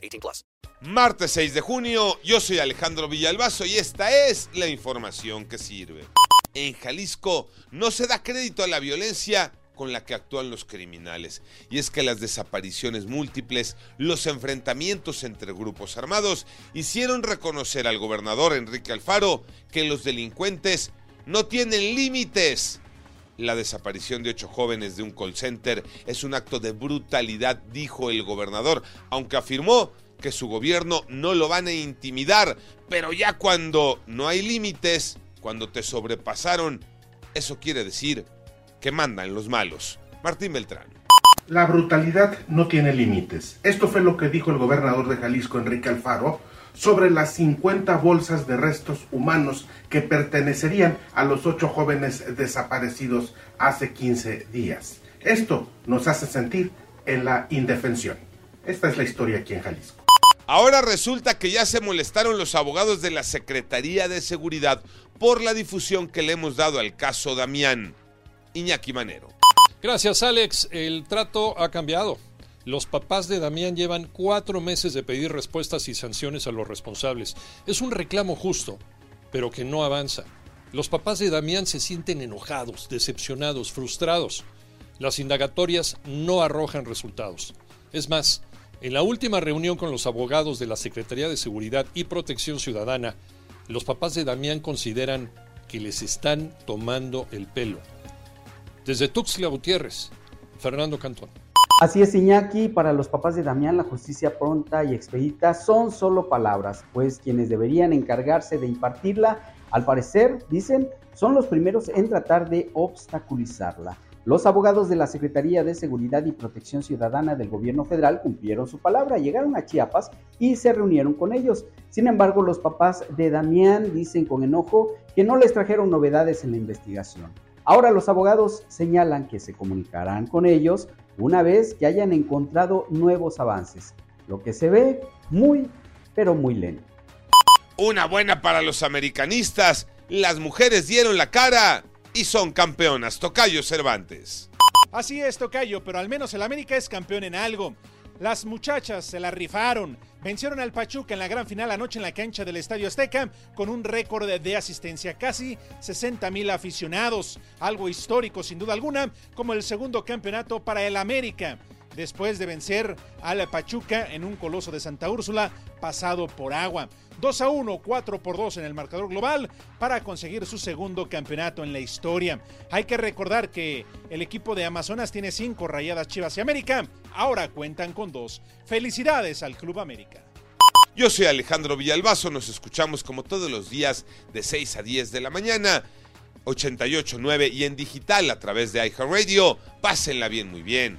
18 plus. Martes 6 de junio, yo soy Alejandro Villalbazo y esta es la información que sirve. En Jalisco no se da crédito a la violencia con la que actúan los criminales. Y es que las desapariciones múltiples, los enfrentamientos entre grupos armados, hicieron reconocer al gobernador Enrique Alfaro que los delincuentes no tienen límites. La desaparición de ocho jóvenes de un call center es un acto de brutalidad, dijo el gobernador, aunque afirmó que su gobierno no lo van a intimidar. Pero ya cuando no hay límites, cuando te sobrepasaron, eso quiere decir que mandan los malos. Martín Beltrán. La brutalidad no tiene límites. Esto fue lo que dijo el gobernador de Jalisco, Enrique Alfaro, sobre las 50 bolsas de restos humanos que pertenecerían a los ocho jóvenes desaparecidos hace 15 días. Esto nos hace sentir en la indefensión. Esta es la historia aquí en Jalisco. Ahora resulta que ya se molestaron los abogados de la Secretaría de Seguridad por la difusión que le hemos dado al caso Damián. Iñaki Manero. Gracias, Alex. El trato ha cambiado. Los papás de Damián llevan cuatro meses de pedir respuestas y sanciones a los responsables. Es un reclamo justo, pero que no avanza. Los papás de Damián se sienten enojados, decepcionados, frustrados. Las indagatorias no arrojan resultados. Es más, en la última reunión con los abogados de la Secretaría de Seguridad y Protección Ciudadana, los papás de Damián consideran que les están tomando el pelo. Desde Tuxtla Gutiérrez, Fernando Cantón. Así es, Iñaki, para los papás de Damián la justicia pronta y expedita son solo palabras, pues quienes deberían encargarse de impartirla, al parecer, dicen, son los primeros en tratar de obstaculizarla. Los abogados de la Secretaría de Seguridad y Protección Ciudadana del Gobierno Federal cumplieron su palabra, llegaron a Chiapas y se reunieron con ellos. Sin embargo, los papás de Damián dicen con enojo que no les trajeron novedades en la investigación. Ahora los abogados señalan que se comunicarán con ellos una vez que hayan encontrado nuevos avances, lo que se ve muy, pero muy lento. Una buena para los americanistas. Las mujeres dieron la cara y son campeonas. Tocayo Cervantes. Así es, Tocayo, pero al menos el América es campeón en algo. Las muchachas se la rifaron. Vencieron al Pachuca en la gran final anoche en la cancha del Estadio Azteca con un récord de asistencia, casi 60 mil aficionados, algo histórico sin duda alguna, como el segundo campeonato para el América, después de vencer al Pachuca en un coloso de Santa Úrsula pasado por agua. 2 a 1, 4 por 2 en el marcador global para conseguir su segundo campeonato en la historia. Hay que recordar que el equipo de Amazonas tiene 5 rayadas Chivas y América, ahora cuentan con 2. Felicidades al Club América. Yo soy Alejandro Villalbazo, nos escuchamos como todos los días de 6 a 10 de la mañana, 88.9 y en digital a través de iHeartRadio. Pásenla bien, muy bien,